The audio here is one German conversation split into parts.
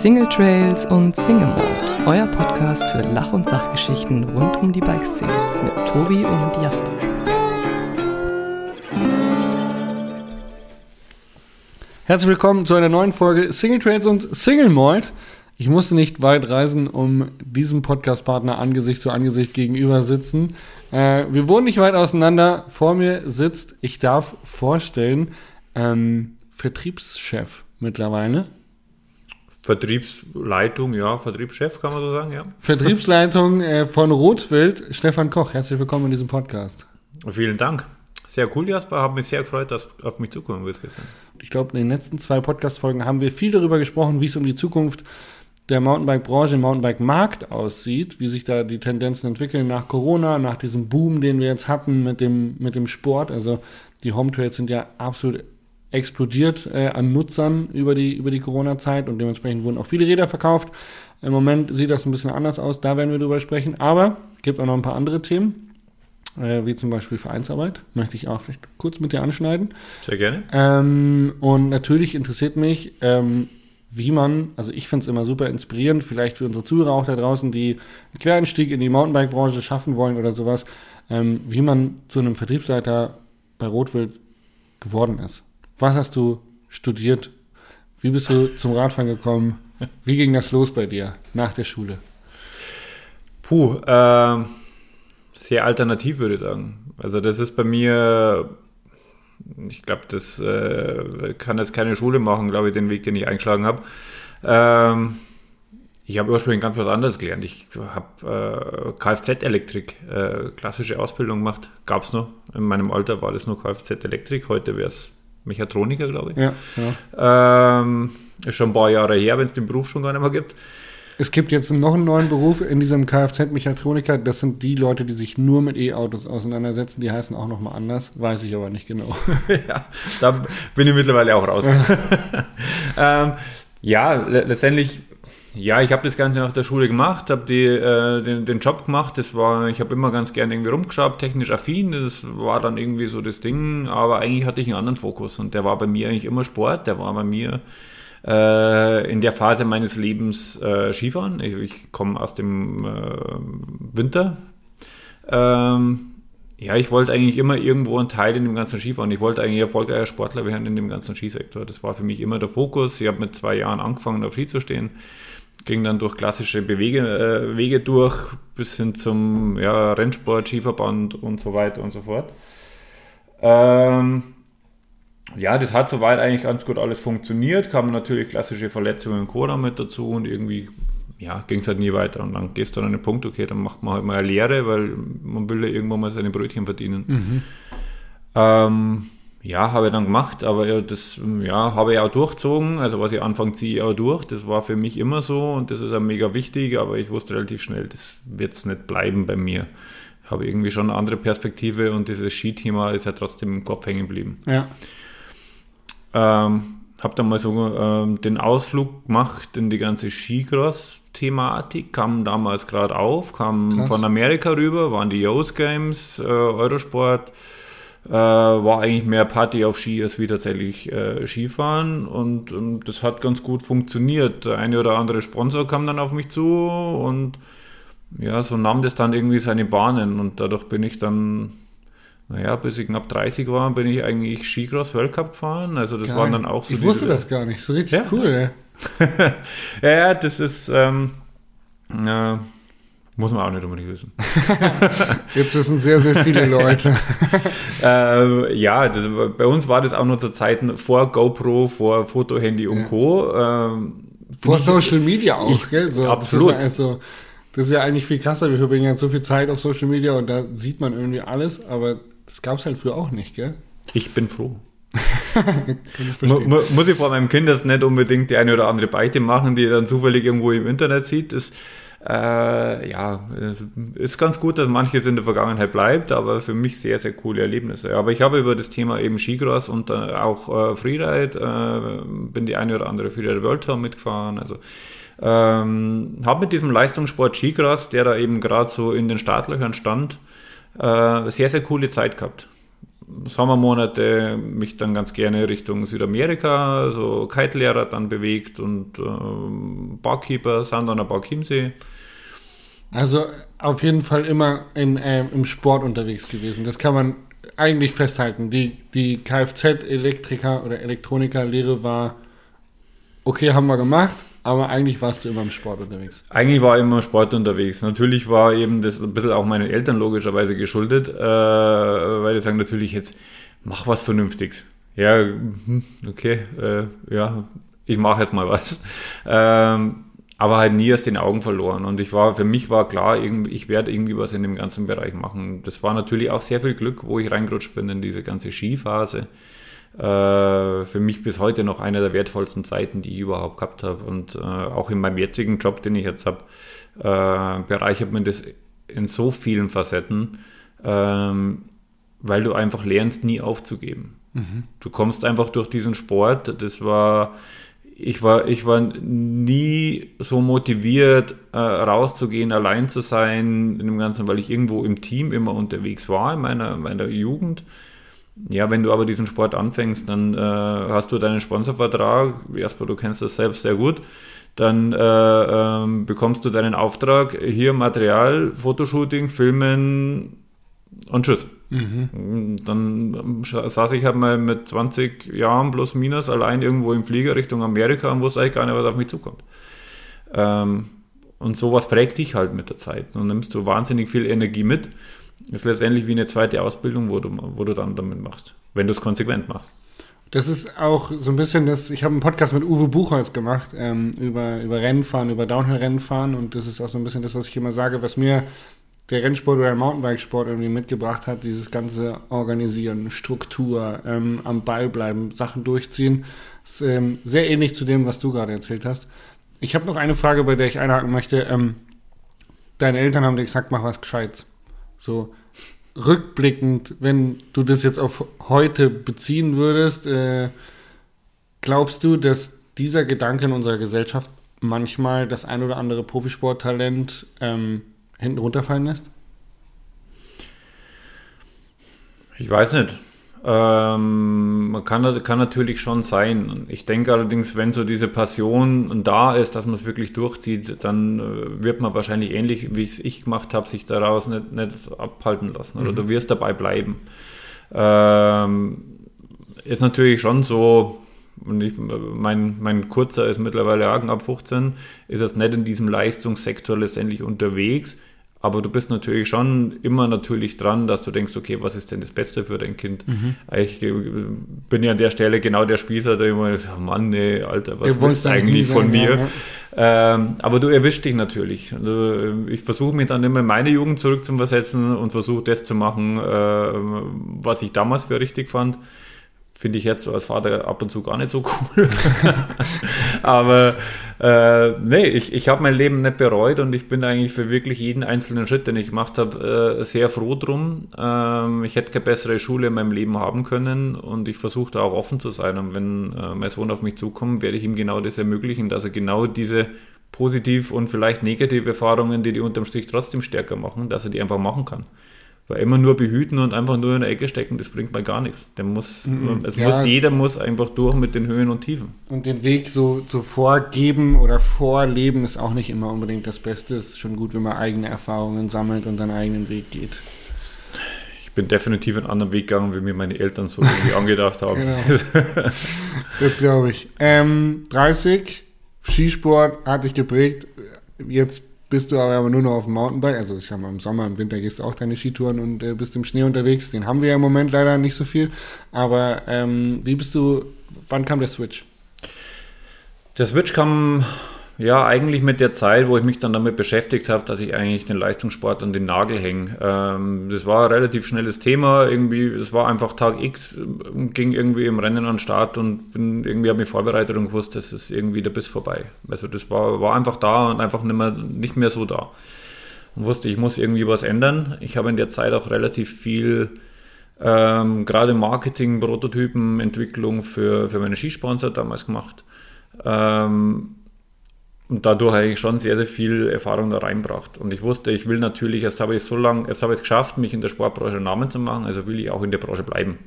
Single Trails und Single Mode, euer Podcast für Lach- und Sachgeschichten rund um die Bikeszene mit Tobi und Jasper. Herzlich willkommen zu einer neuen Folge Single Trails und Single Mold. Ich musste nicht weit reisen, um diesem Podcast-Partner Angesicht zu Angesicht gegenüber sitzen. Äh, wir wohnen nicht weit auseinander. Vor mir sitzt, ich darf vorstellen, ähm, Vertriebschef mittlerweile. Vertriebsleitung, ja, Vertriebschef kann man so sagen, ja. Vertriebsleitung äh, von Rotwild, Stefan Koch. Herzlich willkommen in diesem Podcast. Vielen Dank. Sehr cool, Jasper. Habe mich sehr gefreut, dass du auf mich zukommen willst gestern. Ich glaube, in den letzten zwei Podcast-Folgen haben wir viel darüber gesprochen, wie es um die Zukunft der Mountainbike-Branche, im Mountainbike-Markt aussieht, wie sich da die Tendenzen entwickeln nach Corona, nach diesem Boom, den wir jetzt hatten mit dem, mit dem Sport. Also die Home Trails sind ja absolut explodiert äh, an Nutzern über die, über die Corona-Zeit und dementsprechend wurden auch viele Räder verkauft. Im Moment sieht das ein bisschen anders aus, da werden wir drüber sprechen. Aber es gibt auch noch ein paar andere Themen, äh, wie zum Beispiel Vereinsarbeit. Möchte ich auch vielleicht kurz mit dir anschneiden. Sehr gerne. Ähm, und natürlich interessiert mich, ähm, wie man, also ich finde es immer super inspirierend, vielleicht für unsere Zuhörer auch da draußen, die einen Quereinstieg in die Mountainbike-Branche schaffen wollen oder sowas, ähm, wie man zu einem Vertriebsleiter bei Rotwild geworden ist. Was hast du studiert? Wie bist du zum Radfahren gekommen? Wie ging das los bei dir nach der Schule? Puh, äh, sehr alternativ würde ich sagen. Also das ist bei mir, ich glaube, das äh, kann jetzt keine Schule machen, glaube ich, den Weg, den ich eingeschlagen habe. Ähm, ich habe ursprünglich ganz was anderes gelernt. Ich habe äh, Kfz-Elektrik, äh, klassische Ausbildung gemacht. Gab es noch. In meinem Alter war das nur Kfz-Elektrik. Heute wäre es Mechatroniker, glaube ich. Ja, ja. Ähm, ist schon ein paar Jahre her, wenn es den Beruf schon gar nicht mehr gibt. Es gibt jetzt noch einen neuen Beruf in diesem Kfz-Mechatroniker. Das sind die Leute, die sich nur mit E-Autos auseinandersetzen. Die heißen auch nochmal anders, weiß ich aber nicht genau. ja, da bin ich mittlerweile auch raus. ähm, ja, le letztendlich ja, ich habe das Ganze nach der Schule gemacht, habe äh, den, den Job gemacht. Das war, ich habe immer ganz gerne irgendwie rumgeschaut, technisch affin. Das war dann irgendwie so das Ding. Aber eigentlich hatte ich einen anderen Fokus und der war bei mir eigentlich immer Sport. Der war bei mir äh, in der Phase meines Lebens äh, Skifahren. Ich, ich komme aus dem äh, Winter. Ähm, ja, ich wollte eigentlich immer irgendwo einen Teil in dem ganzen Skifahren. Ich wollte eigentlich erfolgreicher Sportler werden in dem ganzen Skisektor. Das war für mich immer der Fokus. Ich habe mit zwei Jahren angefangen, auf Ski zu stehen ging dann durch klassische Bewege, äh, Wege durch, bis hin zum ja, Rennsport, Skiverband und so weiter und so fort. Ähm, ja, das hat soweit eigentlich ganz gut alles funktioniert, kamen natürlich klassische Verletzungen in Cora mit dazu und irgendwie ja, ging es halt nie weiter. Und dann gehst du an den Punkt, okay, dann macht man halt mal eine Lehre, weil man will ja irgendwann mal seine Brötchen verdienen. Mhm. Ähm, ja, habe ich dann gemacht, aber das ja, habe ich auch durchzogen. Also was ich anfange, ziehe ich auch durch. Das war für mich immer so und das ist auch mega wichtig, aber ich wusste relativ schnell, das wird es nicht bleiben bei mir. Ich habe irgendwie schon eine andere Perspektive und dieses Skithema ist ja trotzdem im Kopf hängen geblieben. Ja. Ähm, habe dann mal so ähm, den Ausflug gemacht in die ganze Skicross-Thematik, kam damals gerade auf, kam Krass. von Amerika rüber, waren die Yos Games, äh, Eurosport, äh, war eigentlich mehr Party auf Ski als wie tatsächlich äh, Skifahren und, und, das hat ganz gut funktioniert. Der eine oder andere Sponsor kam dann auf mich zu und ja, so nahm das dann irgendwie seine Bahnen und dadurch bin ich dann, naja, bis ich knapp 30 war, bin ich eigentlich Skicross Weltcup gefahren. Also das Geil. waren dann auch so. Ich wusste das gar nicht, so richtig ja. cool, ja. ja, ja, das ist, ähm, ja, muss man auch nicht unbedingt wissen. Jetzt wissen sehr, sehr viele Leute. äh, ja, das, bei uns war das auch nur zu Zeiten vor GoPro, vor Fotohandy und ja. Co. Ähm, vor Social Media auch, ich, gell? So, absolut. Also, das ist ja eigentlich viel krasser. Wir verbringen ja so viel Zeit auf Social Media und da sieht man irgendwie alles, aber das gab es halt früher auch nicht, gell? Ich bin froh. ich muss ich vor meinem Kind das nicht unbedingt die eine oder andere Beite machen, die er dann zufällig irgendwo im Internet sieht. Das, äh, ja, ist ganz gut, dass manches in der Vergangenheit bleibt, aber für mich sehr, sehr coole Erlebnisse. Aber ich habe über das Thema eben Skicross und äh, auch äh, Freeride, äh, bin die eine oder andere Freeride World Tour mitgefahren, also ähm, habe mit diesem Leistungssport Skicross, der da eben gerade so in den Startlöchern stand, äh, sehr, sehr coole Zeit gehabt. Sommermonate mich dann ganz gerne Richtung Südamerika, so Kite-Lehrer dann bewegt und äh, Barkeeper, Sandoner Barchiemsee. Also auf jeden Fall immer in, äh, im Sport unterwegs gewesen. Das kann man eigentlich festhalten. Die, die Kfz-Elektriker oder Elektroniker-Lehre war, okay, haben wir gemacht, aber eigentlich warst du immer im Sport unterwegs. Eigentlich war ich immer im Sport unterwegs. Natürlich war eben das ein bisschen auch meinen Eltern logischerweise geschuldet, äh, weil die sagen natürlich jetzt, mach was Vernünftiges. Ja, hm, okay, äh, ja, ich mache jetzt mal was. Ähm, aber halt nie aus den Augen verloren. Und ich war, für mich war klar, ich werde irgendwie was in dem ganzen Bereich machen. Das war natürlich auch sehr viel Glück, wo ich reingerutscht bin in diese ganze Skiphase. Äh, für mich bis heute noch eine der wertvollsten Zeiten, die ich überhaupt gehabt habe. Und äh, auch in meinem jetzigen Job, den ich jetzt habe, äh, bereichert man das in so vielen Facetten, ähm, weil du einfach lernst, nie aufzugeben. Mhm. Du kommst einfach durch diesen Sport. Das war ich war, ich war nie so motiviert, äh, rauszugehen, allein zu sein in dem Ganzen, weil ich irgendwo im Team immer unterwegs war in meiner, meiner Jugend. Ja, wenn du aber diesen Sport anfängst, dann äh, hast du deinen Sponsorvertrag. Erstmal, du kennst das selbst sehr gut. Dann äh, ähm, bekommst du deinen Auftrag, hier Material, Fotoshooting, Filmen und tschüss. Mhm. Dann saß ich halt mal mit 20 Jahren plus minus allein irgendwo im Flieger Richtung Amerika und wusste eigentlich gar nicht, was auf mich zukommt. Ähm, und sowas prägt dich halt mit der Zeit. Dann nimmst du wahnsinnig viel Energie mit. Ist letztendlich wie eine zweite Ausbildung, wo du, wo du dann damit machst, wenn du es konsequent machst. Das ist auch so ein bisschen das, ich habe einen Podcast mit Uwe Buchholz gemacht ähm, über, über Rennfahren, über Downhill-Rennfahren und das ist auch so ein bisschen das, was ich immer sage, was mir der Rennsport oder der Mountainbikesport irgendwie mitgebracht hat, dieses ganze Organisieren, Struktur, ähm, am Ball bleiben, Sachen durchziehen, ist ähm, sehr ähnlich zu dem, was du gerade erzählt hast. Ich habe noch eine Frage, bei der ich einhaken möchte. Ähm, deine Eltern haben dir gesagt, mach was Gescheites. So rückblickend, wenn du das jetzt auf heute beziehen würdest, äh, glaubst du, dass dieser Gedanke in unserer Gesellschaft manchmal das ein oder andere Profisporttalent ähm, hinten runterfallen lässt? Ich weiß nicht. Ähm, kann, kann natürlich schon sein. Ich denke allerdings, wenn so diese Passion da ist, dass man es wirklich durchzieht, dann äh, wird man wahrscheinlich ähnlich, wie es ich gemacht habe, sich daraus nicht, nicht abhalten lassen. Oder mhm. du wirst dabei bleiben. Ähm, ist natürlich schon so, und ich, mein, mein Kurzer ist mittlerweile ab 15, ist es nicht in diesem Leistungssektor letztendlich unterwegs. Aber du bist natürlich schon immer natürlich dran, dass du denkst, okay, was ist denn das Beste für dein Kind? Mhm. Ich äh, bin ja an der Stelle genau der Spießer, der immer sagt, oh Mann, nee, Alter, was willst du eigentlich von mir? Ja, ja. Ähm, aber du erwischst dich natürlich. Also, ich versuche mich dann immer in meine Jugend zurückzuversetzen und versuche das zu machen, äh, was ich damals für richtig fand. Finde ich jetzt so als Vater ab und zu gar nicht so cool. Aber äh, nee, ich, ich habe mein Leben nicht bereut und ich bin eigentlich für wirklich jeden einzelnen Schritt, den ich gemacht habe, äh, sehr froh drum. Ähm, ich hätte keine bessere Schule in meinem Leben haben können und ich versuche da auch offen zu sein. Und wenn äh, mein Sohn auf mich zukommt, werde ich ihm genau das ermöglichen, dass er genau diese positiv und vielleicht negative Erfahrungen, die die unterm Strich trotzdem stärker machen, dass er die einfach machen kann. Weil immer nur behüten und einfach nur in der Ecke stecken, das bringt mal gar nichts. Der muss, mhm, es ja. muss, jeder muss einfach durch mit den Höhen und Tiefen. Und den Weg so, so vorgeben oder vorleben ist auch nicht immer unbedingt das Beste. Es ist schon gut, wenn man eigene Erfahrungen sammelt und einen eigenen Weg geht. Ich bin definitiv einen anderen Weg gegangen, wie mir meine Eltern so irgendwie angedacht haben. Genau. Das glaube ich. Ähm, 30, Skisport hat dich geprägt. Jetzt bist du aber nur noch auf dem Mountainbike. Also ich mal, im Sommer, im Winter gehst du auch deine Skitouren und äh, bist im Schnee unterwegs. Den haben wir ja im Moment leider nicht so viel. Aber ähm, wie bist du, wann kam der Switch? Der Switch kam ja, eigentlich mit der Zeit, wo ich mich dann damit beschäftigt habe, dass ich eigentlich den Leistungssport an den Nagel hänge. Ähm, das war ein relativ schnelles Thema. Irgendwie, es war einfach Tag X, ging irgendwie im Rennen an den Start und bin irgendwie habe mich vorbereitet und gewusst, das ist irgendwie der Biss vorbei. Also das war, war einfach da und einfach nicht mehr, nicht mehr so da. Und wusste, ich muss irgendwie was ändern. Ich habe in der Zeit auch relativ viel ähm, gerade Marketing, Prototypen, Entwicklung für, für meine Skisponsor damals gemacht. Ähm, und dadurch habe ich schon sehr, sehr viel Erfahrung da reinbracht. Und ich wusste, ich will natürlich, jetzt habe ich so lange, jetzt habe ich es geschafft, mich in der Sportbranche einen Namen zu machen, also will ich auch in der Branche bleiben.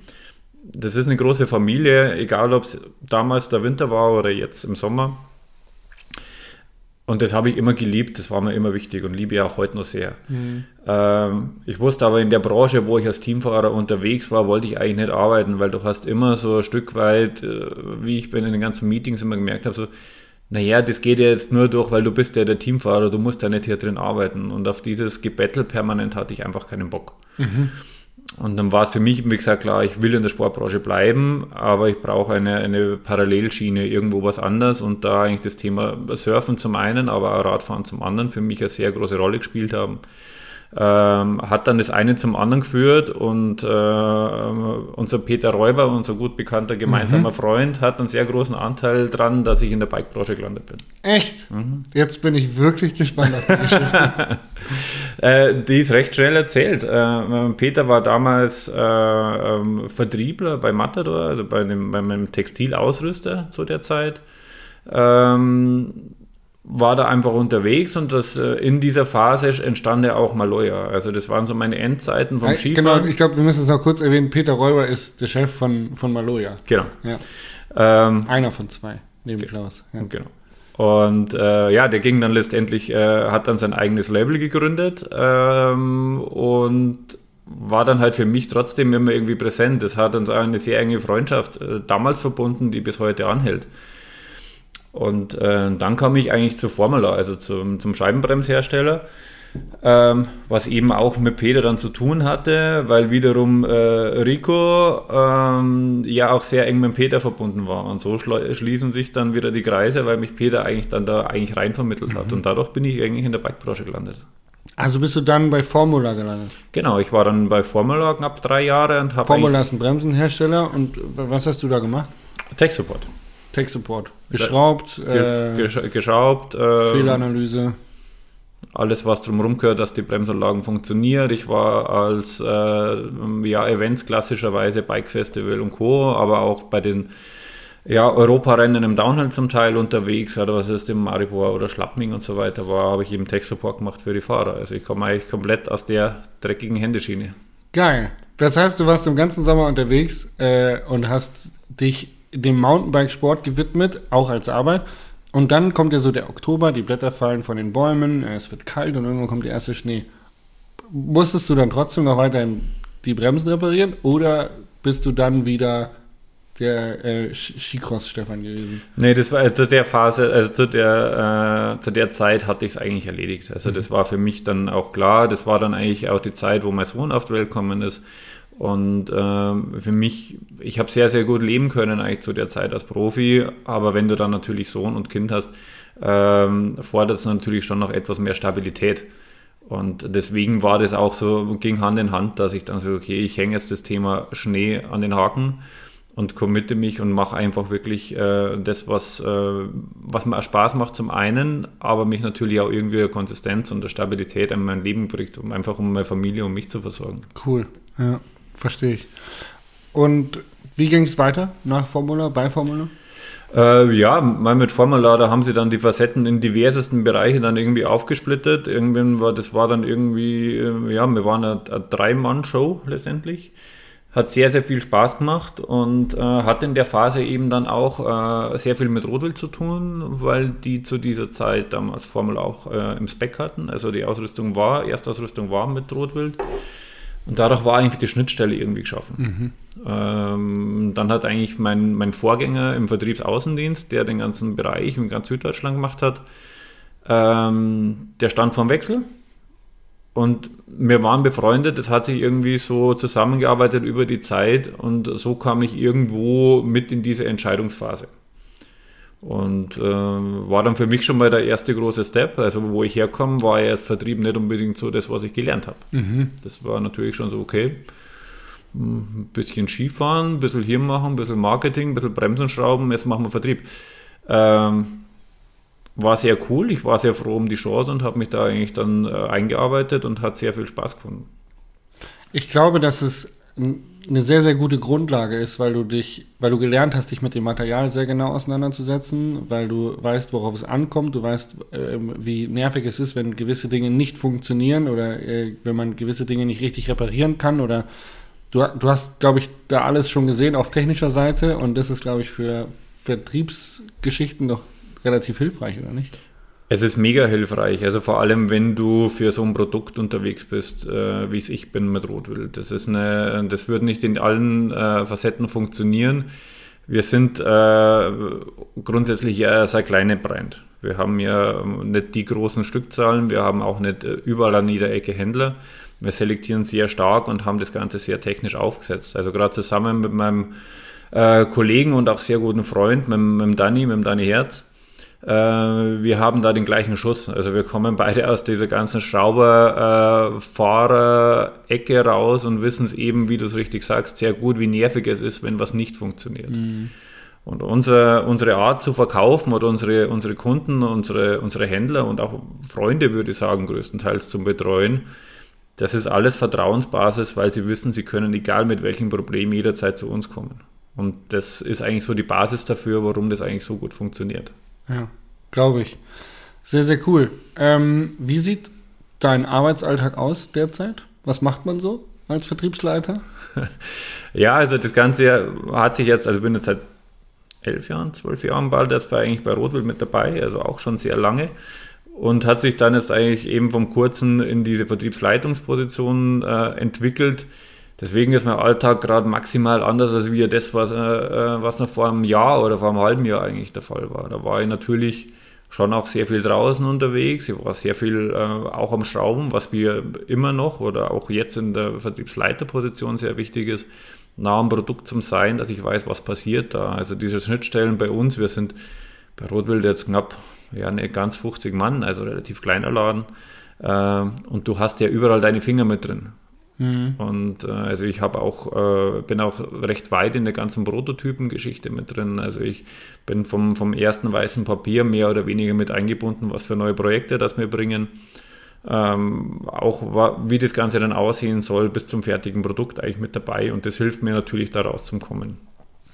Das ist eine große Familie, egal ob es damals der Winter war oder jetzt im Sommer. Und das habe ich immer geliebt, das war mir immer wichtig und liebe ich auch heute noch sehr. Mhm. Ähm, ich wusste aber in der Branche, wo ich als Teamfahrer unterwegs war, wollte ich eigentlich nicht arbeiten, weil du hast immer so ein Stück weit, äh, wie ich bin in den ganzen Meetings immer gemerkt habe, so, naja, das geht ja jetzt nur durch, weil du bist ja der Teamfahrer, du musst ja nicht hier drin arbeiten. Und auf dieses Gebettel permanent hatte ich einfach keinen Bock. Mhm. Und dann war es für mich, wie gesagt, klar, ich will in der Sportbranche bleiben, aber ich brauche eine, eine Parallelschiene, irgendwo was anderes. Und da eigentlich das Thema Surfen zum einen, aber auch Radfahren zum anderen für mich eine sehr große Rolle gespielt haben. Ähm, hat dann das eine zum anderen geführt und äh, unser Peter Räuber, unser gut bekannter gemeinsamer mhm. Freund, hat einen sehr großen Anteil dran, dass ich in der Bikebranche gelandet bin. Echt? Mhm. Jetzt bin ich wirklich gespannt auf die Geschichte. äh, die ist recht schnell erzählt. Äh, Peter war damals äh, ähm, Vertriebler bei Matador, also bei, dem, bei meinem Textilausrüster zu der Zeit. Ähm, war da einfach unterwegs und das äh, in dieser Phase entstand ja auch Maloya. Also das waren so meine Endzeiten vom Skifahren. Genau, ich glaube, wir müssen es noch kurz erwähnen. Peter Räuber ist der Chef von, von Maloya. Genau. Ja. Ähm, Einer von zwei, neben ge Klaus. Ja. Genau. Und äh, ja, der ging dann letztendlich, äh, hat dann sein eigenes Label gegründet ähm, und war dann halt für mich trotzdem immer irgendwie präsent. Das hat uns auch eine sehr enge Freundschaft äh, damals verbunden, die bis heute anhält. Und äh, dann kam ich eigentlich zur Formula, also zum, zum Scheibenbremshersteller, ähm, was eben auch mit Peter dann zu tun hatte, weil wiederum äh, Rico ähm, ja auch sehr eng mit Peter verbunden war. Und so schließen sich dann wieder die Kreise, weil mich Peter eigentlich dann da eigentlich rein vermittelt hat. Mhm. Und dadurch bin ich eigentlich in der Bikebranche gelandet. Also bist du dann bei Formula gelandet? Genau, ich war dann bei Formula knapp drei Jahre und habe. Formula ist ein Bremsenhersteller und was hast du da gemacht? Tech Support. Tech Support. Geschraubt. Ge äh, geschraubt. Äh, Fehleranalyse. Alles, was drumherum gehört, dass die Bremsanlagen funktionieren. Ich war als äh, ja, Events klassischerweise Bike Festival und Co., aber auch bei den ja, Europarennen im Downhill zum Teil unterwegs, oder was ist im Maribor oder Schlappming und so weiter war, habe ich eben Tech Support gemacht für die Fahrer. Also ich komme eigentlich komplett aus der dreckigen Händeschiene. Geil. Das heißt, du warst im ganzen Sommer unterwegs äh, und hast dich dem Mountainbike-Sport gewidmet, auch als Arbeit. Und dann kommt ja so der Oktober, die Blätter fallen von den Bäumen, es wird kalt und irgendwann kommt der erste Schnee. Musstest du dann trotzdem noch weiterhin die Bremsen reparieren oder bist du dann wieder der äh, Skicross-Stefan gewesen? Nee, das war zu der Phase, also zu der, äh, zu der Zeit hatte ich es eigentlich erledigt. Also mhm. das war für mich dann auch klar. Das war dann eigentlich auch die Zeit, wo mein Sohn auf die Welt gekommen ist. Und ähm, für mich, ich habe sehr, sehr gut leben können eigentlich zu der Zeit als Profi, aber wenn du dann natürlich Sohn und Kind hast, ähm, fordert es natürlich schon noch etwas mehr Stabilität. Und deswegen war das auch so, ging Hand in Hand, dass ich dann so, okay, ich hänge jetzt das Thema Schnee an den Haken und committe mich und mache einfach wirklich äh, das, was, äh, was mir Spaß macht zum einen, aber mich natürlich auch irgendwie eine Konsistenz und eine Stabilität in mein Leben bringt, um einfach um meine Familie und mich zu versorgen. Cool, ja. Verstehe ich. Und wie ging es weiter nach Formula, bei Formula? Äh, ja, mal mit Formula, da haben sie dann die Facetten in diversesten Bereiche dann irgendwie aufgesplittet. Irgendwann war, das war dann irgendwie, äh, ja, wir waren eine, eine Drei-Mann-Show letztendlich. Hat sehr, sehr viel Spaß gemacht und äh, hat in der Phase eben dann auch äh, sehr viel mit Rotwild zu tun, weil die zu dieser Zeit damals Formel auch äh, im Spec hatten. Also die Ausrüstung war, Erstausrüstung war mit Rotwild. Und dadurch war eigentlich die Schnittstelle irgendwie geschaffen. Mhm. Ähm, dann hat eigentlich mein, mein Vorgänger im Vertriebsaußendienst, der den ganzen Bereich in ganz Süddeutschland gemacht hat, ähm, der stand vorm Wechsel. Und wir waren befreundet, das hat sich irgendwie so zusammengearbeitet über die Zeit und so kam ich irgendwo mit in diese Entscheidungsphase. Und äh, war dann für mich schon mal der erste große Step. Also wo ich herkomme, war ja als Vertrieb nicht unbedingt so das, was ich gelernt habe. Mhm. Das war natürlich schon so, okay, ein bisschen Skifahren, ein bisschen hier machen, ein bisschen Marketing, ein bisschen Bremsen schrauben, jetzt machen wir Vertrieb. Ähm, war sehr cool, ich war sehr froh um die Chance und habe mich da eigentlich dann äh, eingearbeitet und hat sehr viel Spaß gefunden. Ich glaube, dass es eine sehr, sehr gute Grundlage ist, weil du dich, weil du gelernt hast, dich mit dem Material sehr genau auseinanderzusetzen, weil du weißt, worauf es ankommt, du weißt, äh, wie nervig es ist, wenn gewisse Dinge nicht funktionieren oder äh, wenn man gewisse Dinge nicht richtig reparieren kann oder du, du hast, glaube ich, da alles schon gesehen auf technischer Seite und das ist, glaube ich, für Vertriebsgeschichten doch relativ hilfreich, oder nicht? Es ist mega hilfreich, also vor allem, wenn du für so ein Produkt unterwegs bist, äh, wie es ich bin mit Rotwild. Das ist eine, das wird nicht in allen äh, Facetten funktionieren. Wir sind äh, grundsätzlich ja sehr kleine Brand. Wir haben ja nicht die großen Stückzahlen, wir haben auch nicht äh, überall an jeder Ecke Händler. Wir selektieren sehr stark und haben das Ganze sehr technisch aufgesetzt. Also gerade zusammen mit meinem äh, Kollegen und auch sehr guten Freund, mit, mit Danny, mit dem Danny Herz, wir haben da den gleichen Schuss. Also wir kommen beide aus dieser ganzen Schrauberfahrer-Ecke äh, raus und wissen es eben, wie du es richtig sagst, sehr gut, wie nervig es ist, wenn was nicht funktioniert. Mhm. Und unser, unsere Art zu verkaufen oder unsere, unsere Kunden, unsere, unsere Händler und auch Freunde, würde ich sagen, größtenteils zum Betreuen, das ist alles Vertrauensbasis, weil sie wissen, sie können, egal mit welchem Problem, jederzeit zu uns kommen. Und das ist eigentlich so die Basis dafür, warum das eigentlich so gut funktioniert. Ja, glaube ich. Sehr, sehr cool. Ähm, wie sieht dein Arbeitsalltag aus derzeit? Was macht man so als Vertriebsleiter? ja, also das Ganze hat sich jetzt, also ich bin jetzt seit elf Jahren, zwölf Jahren bald das war eigentlich bei Rotwild mit dabei, also auch schon sehr lange. Und hat sich dann jetzt eigentlich eben vom Kurzen in diese Vertriebsleitungsposition äh, entwickelt Deswegen ist mein Alltag gerade maximal anders als wie das, was, äh, äh, was noch vor einem Jahr oder vor einem halben Jahr eigentlich der Fall war. Da war ich natürlich schon auch sehr viel draußen unterwegs. Ich war sehr viel äh, auch am Schrauben, was mir immer noch oder auch jetzt in der Vertriebsleiterposition sehr wichtig ist, nah am Produkt zum Sein, dass ich weiß, was passiert da. Also diese Schnittstellen bei uns, wir sind bei Rotwild jetzt knapp, ja, nicht ganz 50 Mann, also relativ kleiner Laden. Äh, und du hast ja überall deine Finger mit drin. Mhm. Und äh, also ich habe auch, äh, bin auch recht weit in der ganzen Prototypengeschichte mit drin. Also ich bin vom, vom ersten weißen Papier mehr oder weniger mit eingebunden, was für neue Projekte das wir bringen. Ähm, auch wie das Ganze dann aussehen soll, bis zum fertigen Produkt eigentlich mit dabei. Und das hilft mir natürlich da rauszukommen.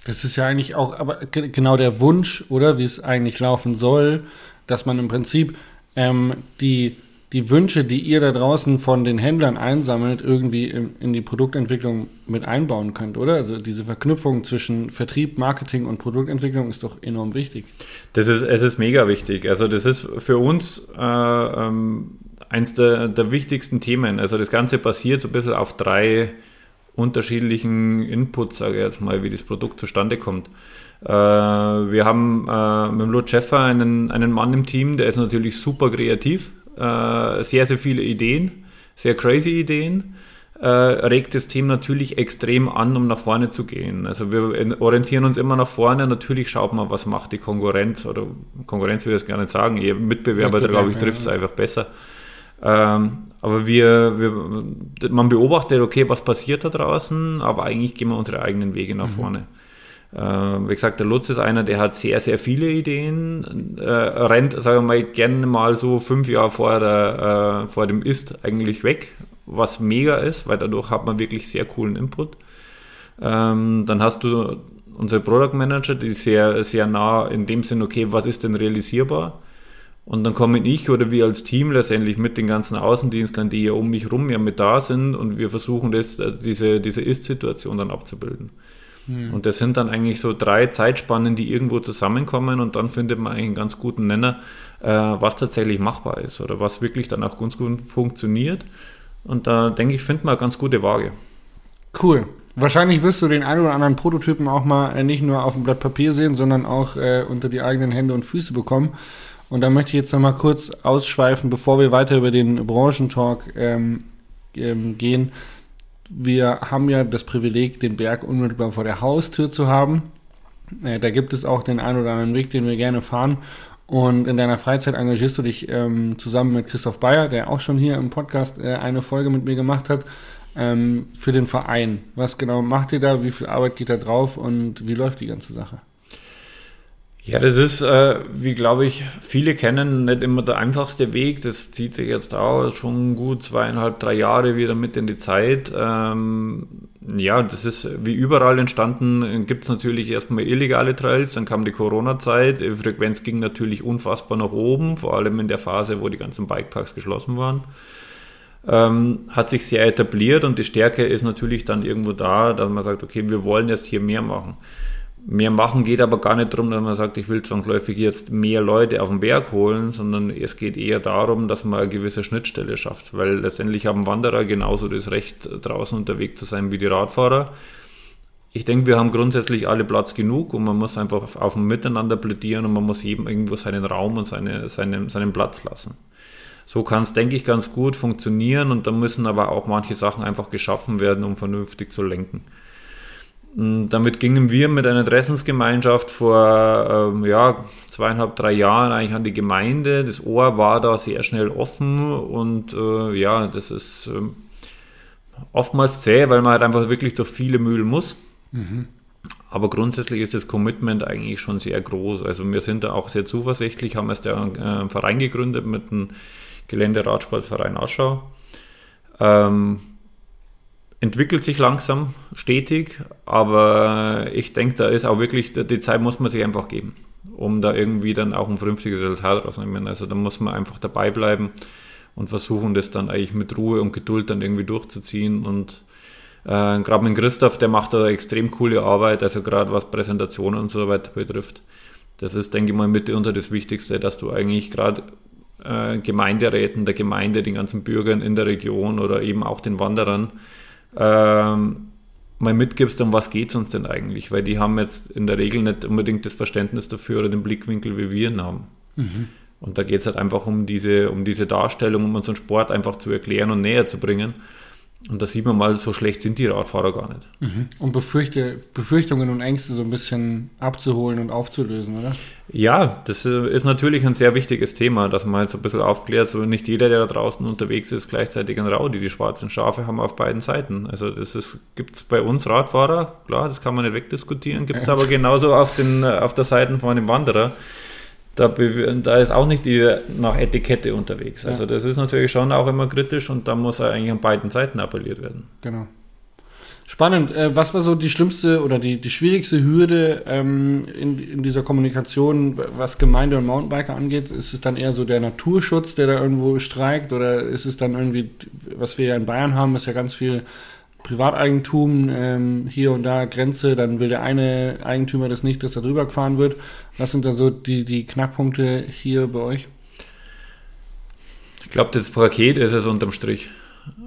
Das ist ja eigentlich auch aber genau der Wunsch, oder wie es eigentlich laufen soll, dass man im Prinzip ähm, die die Wünsche, die ihr da draußen von den Händlern einsammelt, irgendwie in, in, die Produktentwicklung mit einbauen könnt, oder? Also diese Verknüpfung zwischen Vertrieb, Marketing und Produktentwicklung ist doch enorm wichtig. Das ist, es ist mega wichtig. Also das ist für uns äh, ähm, eins der, der wichtigsten Themen. Also das Ganze basiert so ein bisschen auf drei unterschiedlichen Inputs, sage ich jetzt mal, wie das Produkt zustande kommt. Äh, wir haben äh, mit dem Lord Schäffer einen, einen Mann im Team, der ist natürlich super kreativ äh, sehr, sehr viele Ideen, sehr crazy Ideen. Äh, regt das Team natürlich extrem an, um nach vorne zu gehen. Also wir orientieren uns immer nach vorne. Natürlich schaut man, was macht die Konkurrenz oder Konkurrenz will ich das gar nicht sagen. Ihr Mitbewerber, glaube ich, trifft es ja. einfach besser. Ähm, aber wir, wir, man beobachtet, okay, was passiert da draußen, aber eigentlich gehen wir unsere eigenen Wege nach mhm. vorne. Äh, wie gesagt, der Lutz ist einer, der hat sehr, sehr viele Ideen, äh, rennt, sagen wir mal, gerne mal so fünf Jahre vor, der, äh, vor dem Ist eigentlich weg, was mega ist, weil dadurch hat man wirklich sehr coolen Input. Ähm, dann hast du unsere Product Manager, die sehr, sehr nah in dem Sinn, okay, was ist denn realisierbar? Und dann komme ich oder wir als Team letztendlich mit den ganzen Außendienstlern, die ja um mich rum ja mit da sind und wir versuchen das, äh, diese, diese Ist-Situation dann abzubilden. Mhm. Und das sind dann eigentlich so drei Zeitspannen, die irgendwo zusammenkommen und dann findet man eigentlich einen ganz guten Nenner, äh, was tatsächlich machbar ist oder was wirklich dann auch ganz gut funktioniert. Und da denke ich, findet man eine ganz gute Waage. Cool. Wahrscheinlich wirst du den einen oder anderen Prototypen auch mal äh, nicht nur auf dem Blatt Papier sehen, sondern auch äh, unter die eigenen Hände und Füße bekommen. Und da möchte ich jetzt noch mal kurz ausschweifen, bevor wir weiter über den Branchentalk ähm, ähm, gehen wir haben ja das Privileg, den Berg unmittelbar vor der Haustür zu haben. Äh, da gibt es auch den einen oder anderen Weg, den wir gerne fahren. Und in deiner Freizeit engagierst du dich ähm, zusammen mit Christoph Bayer, der auch schon hier im Podcast äh, eine Folge mit mir gemacht hat, ähm, für den Verein. Was genau macht ihr da? Wie viel Arbeit geht da drauf und wie läuft die ganze Sache? Ja, das ist, äh, wie glaube ich, viele kennen, nicht immer der einfachste Weg. Das zieht sich jetzt auch schon gut zweieinhalb, drei Jahre wieder mit in die Zeit. Ähm, ja, das ist wie überall entstanden. Gibt es natürlich erstmal illegale Trails, dann kam die Corona-Zeit. Die Frequenz ging natürlich unfassbar nach oben, vor allem in der Phase, wo die ganzen Bikeparks geschlossen waren. Ähm, hat sich sehr etabliert und die Stärke ist natürlich dann irgendwo da, dass man sagt, okay, wir wollen jetzt hier mehr machen. Mehr machen geht aber gar nicht darum, dass man sagt, ich will zwangsläufig jetzt mehr Leute auf den Berg holen, sondern es geht eher darum, dass man eine gewisse Schnittstelle schafft, weil letztendlich haben Wanderer genauso das Recht, draußen unterwegs zu sein wie die Radfahrer. Ich denke, wir haben grundsätzlich alle Platz genug und man muss einfach auf ein Miteinander plädieren und man muss jedem irgendwo seinen Raum und seine, seinen, seinen Platz lassen. So kann es, denke ich, ganz gut funktionieren und da müssen aber auch manche Sachen einfach geschaffen werden, um vernünftig zu lenken. Damit gingen wir mit einer Interessensgemeinschaft vor ähm, ja, zweieinhalb, drei Jahren eigentlich an die Gemeinde. Das Ohr war da sehr schnell offen und äh, ja, das ist äh, oftmals zäh, weil man halt einfach wirklich durch viele Mühlen muss. Mhm. Aber grundsätzlich ist das Commitment eigentlich schon sehr groß. Also wir sind da auch sehr zuversichtlich, haben erst einen äh, Verein gegründet mit dem Geländeradsportverein Aschau. Ähm, entwickelt sich langsam, stetig, aber ich denke, da ist auch wirklich, die Zeit muss man sich einfach geben, um da irgendwie dann auch ein vernünftiges Resultat rauszunehmen. Also da muss man einfach dabei bleiben und versuchen, das dann eigentlich mit Ruhe und Geduld dann irgendwie durchzuziehen und äh, gerade mit Christoph, der macht da extrem coole Arbeit, also gerade was Präsentationen und so weiter betrifft. Das ist, denke ich mal, mit unter das Wichtigste, dass du eigentlich gerade äh, Gemeinderäten, der Gemeinde, den ganzen Bürgern in der Region oder eben auch den Wanderern ähm, mal mitgibst, um was geht es uns denn eigentlich? Weil die haben jetzt in der Regel nicht unbedingt das Verständnis dafür oder den Blickwinkel, wie wir ihn haben. Mhm. Und da geht es halt einfach um diese, um diese Darstellung, um unseren Sport einfach zu erklären und näher zu bringen. Und da sieht man mal, so schlecht sind die Radfahrer gar nicht. Mhm. Und Befürchte, Befürchtungen und Ängste so ein bisschen abzuholen und aufzulösen, oder? Ja, das äh, ist natürlich ein sehr wichtiges Thema, dass man halt so ein bisschen aufklärt, so nicht jeder, der da draußen unterwegs ist, gleichzeitig ein Raudi. Die schwarzen Schafe haben auf beiden Seiten. Also das gibt es bei uns Radfahrer, klar, das kann man nicht wegdiskutieren, gibt es aber genauso auf, den, auf der Seite von dem Wanderer da, da, ist auch nicht die nach Etikette unterwegs. Also das ist natürlich schon auch immer kritisch und da muss er eigentlich an beiden Seiten appelliert werden. Genau. Spannend. Äh, was war so die schlimmste oder die, die schwierigste Hürde ähm, in, in dieser Kommunikation, was Gemeinde und Mountainbiker angeht? Ist es dann eher so der Naturschutz, der da irgendwo streikt oder ist es dann irgendwie, was wir ja in Bayern haben, ist ja ganz viel Privateigentum, ähm, hier und da Grenze, dann will der eine Eigentümer das nicht, dass da drüber gefahren wird. Was sind da so die, die Knackpunkte hier bei euch? Ich glaube, das Paket ist es unterm Strich.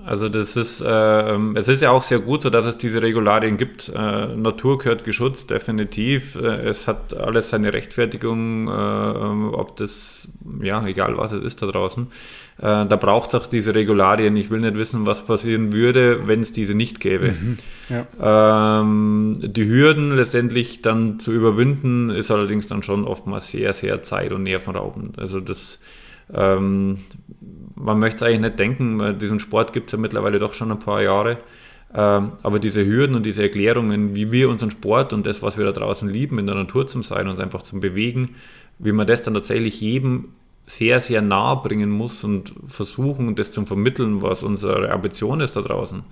Also das ist, äh, es ist ja auch sehr gut, so dass es diese Regularien gibt. Äh, Natur gehört geschützt, definitiv. Äh, es hat alles seine Rechtfertigung, äh, ob das, ja, egal was es ist da draußen. Äh, da braucht es auch diese Regularien. Ich will nicht wissen, was passieren würde, wenn es diese nicht gäbe. Mhm. Ja. Ähm, die Hürden letztendlich dann zu überwinden, ist allerdings dann schon oftmals sehr, sehr zeit- und nervenraubend. Also das ähm, man möchte es eigentlich nicht denken, diesen Sport gibt es ja mittlerweile doch schon ein paar Jahre. Ähm, aber diese Hürden und diese Erklärungen, wie wir unseren Sport und das, was wir da draußen lieben, in der Natur zu sein, uns einfach zu bewegen, wie man das dann tatsächlich jedem sehr, sehr nah bringen muss und versuchen, das zu vermitteln, was unsere Ambition ist da draußen,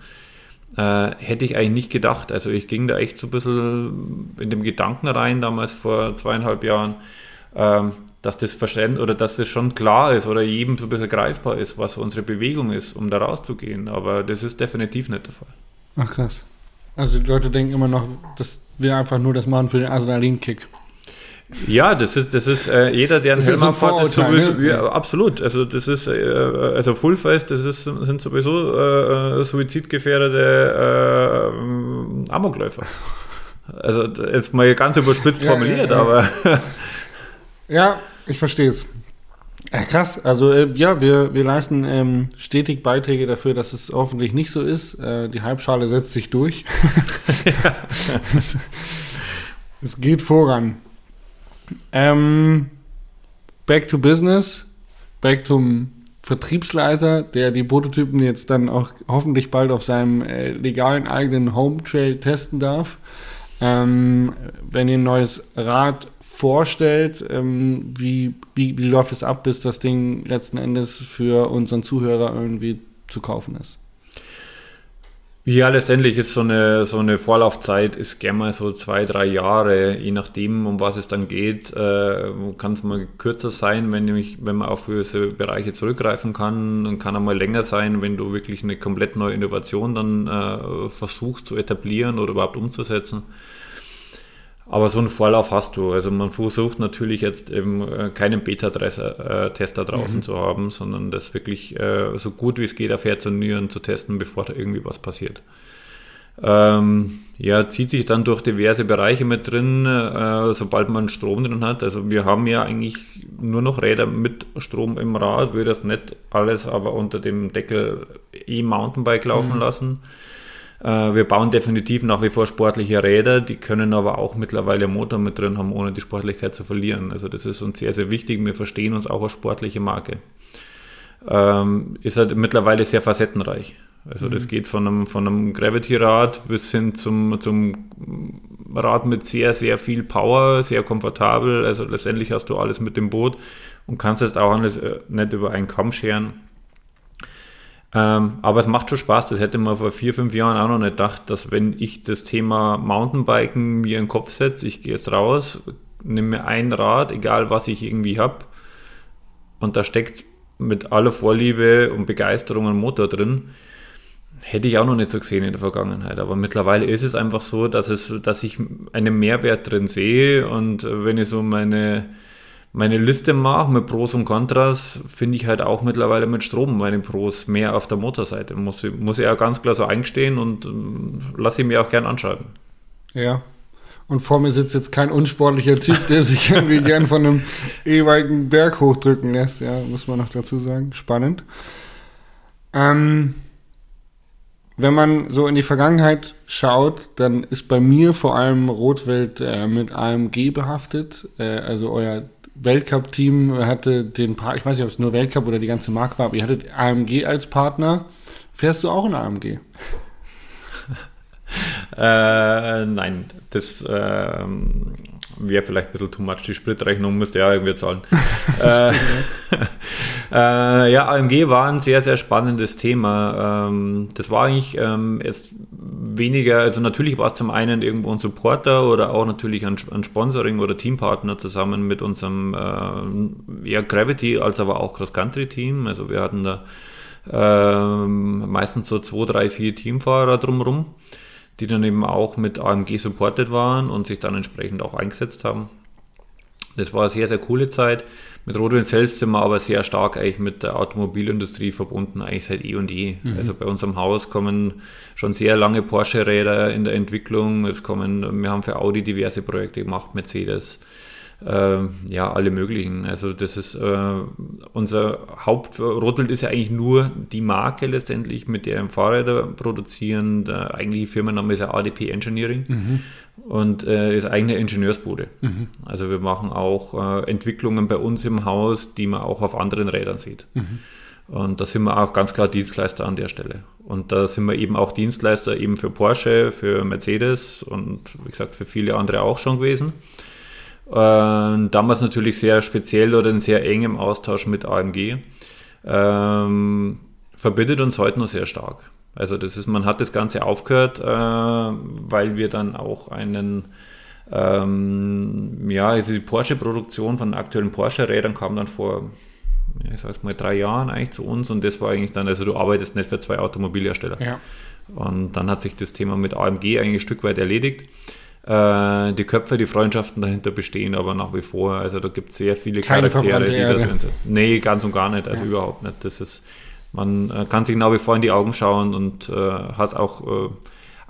äh, hätte ich eigentlich nicht gedacht. Also ich ging da echt so ein bisschen in dem Gedanken rein, damals vor zweieinhalb Jahren, ähm, dass das Verständnis oder dass das schon klar ist oder jedem so ein bisschen greifbar ist, was unsere Bewegung ist, um da rauszugehen. Aber das ist definitiv nicht der Fall. Ach krass. Also die Leute denken immer noch, dass wir einfach nur das machen für den Adrenalinkick. Ja, das ist, das ist äh, jeder, der einen Helm hat, ist sowieso, ne? ja, absolut. Also das ist, äh, also Fullface, das ist, sind sowieso äh, suizidgefährdete äh, Amokläufer. Also jetzt mal ganz überspitzt ja, formuliert, ja. aber Ja, ich verstehe es. Ja, krass. Also äh, ja, wir, wir leisten ähm, stetig Beiträge dafür, dass es hoffentlich nicht so ist. Äh, die Halbschale setzt sich durch. es geht voran. Ähm, back to business. Back zum Vertriebsleiter, der die Prototypen jetzt dann auch hoffentlich bald auf seinem äh, legalen eigenen Home Trail testen darf. Ähm, wenn ihr ein neues Rad vorstellt, ähm, wie, wie, wie läuft es ab, bis das Ding letzten Endes für unseren Zuhörer irgendwie zu kaufen ist? Ja, letztendlich ist so eine, so eine Vorlaufzeit ist gerne mal so zwei, drei Jahre, je nachdem, um was es dann geht, äh, kann es mal kürzer sein, wenn, nämlich, wenn man auf gewisse Bereiche zurückgreifen kann und kann auch mal länger sein, wenn du wirklich eine komplett neue Innovation dann äh, versuchst zu etablieren oder überhaupt umzusetzen. Aber so einen Vorlauf hast du. Also man versucht natürlich jetzt eben äh, keinen Beta-Tester äh, draußen mhm. zu haben, sondern das wirklich äh, so gut wie es geht auf Herz und Nieren zu testen, bevor da irgendwie was passiert. Ähm, ja, zieht sich dann durch diverse Bereiche mit drin, äh, sobald man Strom drin hat. Also wir haben ja eigentlich nur noch Räder mit Strom im Rad, würde das nicht alles aber unter dem Deckel E-Mountainbike laufen mhm. lassen. Äh, wir bauen definitiv nach wie vor sportliche Räder, die können aber auch mittlerweile Motor mit drin haben, ohne die Sportlichkeit zu verlieren. Also das ist uns sehr, sehr wichtig. Wir verstehen uns auch als sportliche Marke. Ähm, ist halt mittlerweile sehr facettenreich. Also mhm. das geht von einem, von einem Gravity-Rad bis hin zum, zum Rad mit sehr, sehr viel Power, sehr komfortabel. Also letztendlich hast du alles mit dem Boot und kannst es auch alles äh, nicht über einen Kamm scheren. Ähm, aber es macht schon Spaß. Das hätte man vor vier, fünf Jahren auch noch nicht gedacht, dass wenn ich das Thema Mountainbiken mir in den Kopf setze, ich gehe jetzt raus, nehme mir ein Rad, egal was ich irgendwie habe, und da steckt mit aller Vorliebe und Begeisterung ein Motor drin, hätte ich auch noch nicht so gesehen in der Vergangenheit. Aber mittlerweile ist es einfach so, dass, es, dass ich einen Mehrwert drin sehe und wenn ich so meine meine Liste mache mit Pros und Kontras, finde ich halt auch mittlerweile mit Strom meine Pros mehr auf der Motorseite. Muss, muss ich ja ganz klar so eingestehen und ähm, lasse ich mir auch gern anschreiben. Ja. Und vor mir sitzt jetzt kein unsportlicher Typ, der sich irgendwie gern von einem ewigen Berg hochdrücken lässt. Ja, muss man noch dazu sagen. Spannend. Ähm, wenn man so in die Vergangenheit schaut, dann ist bei mir vor allem Rotwelt äh, mit AMG behaftet. Äh, also euer Weltcup-Team hatte den Partner, ich weiß nicht, ob es nur Weltcup oder die ganze Marke war, aber ihr hattet AMG als Partner. Fährst du auch in AMG? äh, nein, das äh, wäre vielleicht ein bisschen too much. Die Spritrechnung müsste ja irgendwie zahlen. äh, äh, ja, AMG war ein sehr, sehr spannendes Thema. Ähm, das war eigentlich ähm, jetzt weniger, also natürlich war es zum einen irgendwo ein Supporter oder auch natürlich ein, ein Sponsoring oder Teampartner zusammen mit unserem äh, ja, Gravity, als aber auch Cross-Country-Team. Also wir hatten da äh, meistens so zwei, drei, vier Teamfahrer drumherum, die dann eben auch mit AMG supported waren und sich dann entsprechend auch eingesetzt haben. Das war eine sehr, sehr coole Zeit. Mit Rotwind selbst sind wir aber sehr stark eigentlich mit der Automobilindustrie verbunden, eigentlich seit eh und je. Mhm. Also bei unserem Haus kommen schon sehr lange Porsche-Räder in der Entwicklung. Es kommen, wir haben für Audi diverse Projekte gemacht, Mercedes, ja, alle möglichen. Also das ist äh, unser Haupt, Rotwild ist ja eigentlich nur die Marke letztendlich, mit der wir Fahrräder produzieren. Der eigentliche Firmenname ist ja ADP Engineering. Mhm und äh, ist eigene Ingenieursbude. Mhm. Also wir machen auch äh, Entwicklungen bei uns im Haus, die man auch auf anderen Rädern sieht. Mhm. Und da sind wir auch ganz klar Dienstleister an der Stelle. Und da sind wir eben auch Dienstleister eben für Porsche, für Mercedes und wie gesagt für viele andere auch schon gewesen. Damals natürlich sehr speziell oder in sehr engem Austausch mit AMG. Ähm, verbindet uns heute noch sehr stark. Also das ist, man hat das Ganze aufgehört, äh, weil wir dann auch einen, ähm, ja, also die Porsche-Produktion von aktuellen Porsche-Rädern kam dann vor, ich sag's mal, drei Jahren eigentlich zu uns und das war eigentlich dann, also du arbeitest nicht für zwei Automobilhersteller. Ja. Und dann hat sich das Thema mit AMG eigentlich ein Stück weit erledigt. Äh, die Köpfe, die Freundschaften dahinter bestehen aber nach wie vor. Also da gibt es sehr viele Keine Charaktere, die da drin sind. Nee, ganz und gar nicht, also ja. überhaupt nicht. Das ist man äh, kann sich nach wie vor in die Augen schauen und äh, hat auch äh,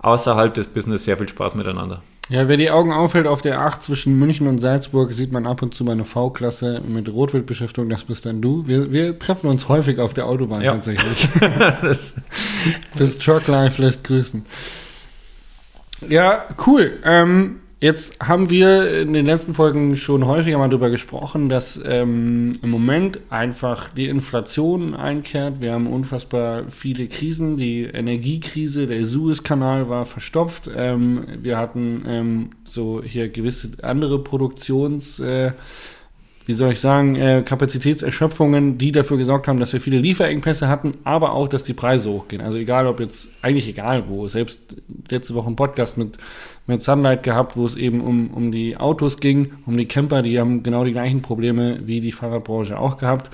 außerhalb des Business sehr viel Spaß miteinander. Ja, wer die Augen aufhält auf der 8 zwischen München und Salzburg, sieht man ab und zu mal eine V-Klasse mit Rotwildbeschriftung, das bist dann du. Wir, wir treffen uns häufig auf der Autobahn ja. tatsächlich. das, das Truck Life lässt grüßen. Ja, cool. Ähm, Jetzt haben wir in den letzten Folgen schon häufiger mal darüber gesprochen, dass ähm, im Moment einfach die Inflation einkehrt. Wir haben unfassbar viele Krisen. Die Energiekrise, der Suezkanal war verstopft. Ähm, wir hatten ähm, so hier gewisse andere Produktions- äh, wie soll ich sagen, äh, Kapazitätserschöpfungen, die dafür gesorgt haben, dass wir viele Lieferengpässe hatten, aber auch, dass die Preise hochgehen. Also egal, ob jetzt, eigentlich egal wo. Selbst letzte Woche ein Podcast mit, mit Sunlight gehabt, wo es eben um, um die Autos ging, um die Camper, die haben genau die gleichen Probleme wie die Fahrradbranche auch gehabt.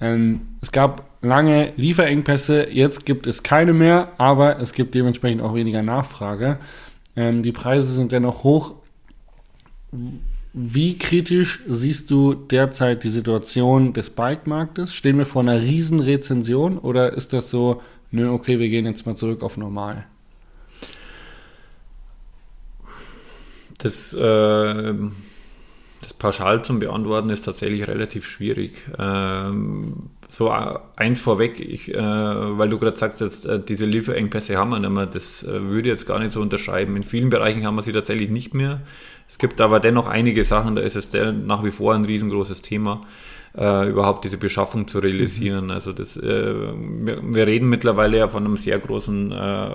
Ähm, es gab lange Lieferengpässe, jetzt gibt es keine mehr, aber es gibt dementsprechend auch weniger Nachfrage. Ähm, die Preise sind dennoch hoch wie kritisch siehst du derzeit die Situation des Bike-Marktes? Stehen wir vor einer Riesenrezension oder ist das so, nö, okay, wir gehen jetzt mal zurück auf normal? Das, äh, das pauschal zum Beantworten ist tatsächlich relativ schwierig. Ähm, so eins vorweg, ich, äh, weil du gerade sagst, jetzt, äh, diese Lieferengpässe haben wir nicht mehr, das äh, würde ich jetzt gar nicht so unterschreiben. In vielen Bereichen haben wir sie tatsächlich nicht mehr. Es gibt aber dennoch einige Sachen, da ist es nach wie vor ein riesengroßes Thema, äh, überhaupt diese Beschaffung zu realisieren. Mhm. Also das, äh, wir, wir, reden mittlerweile ja von einem sehr großen äh,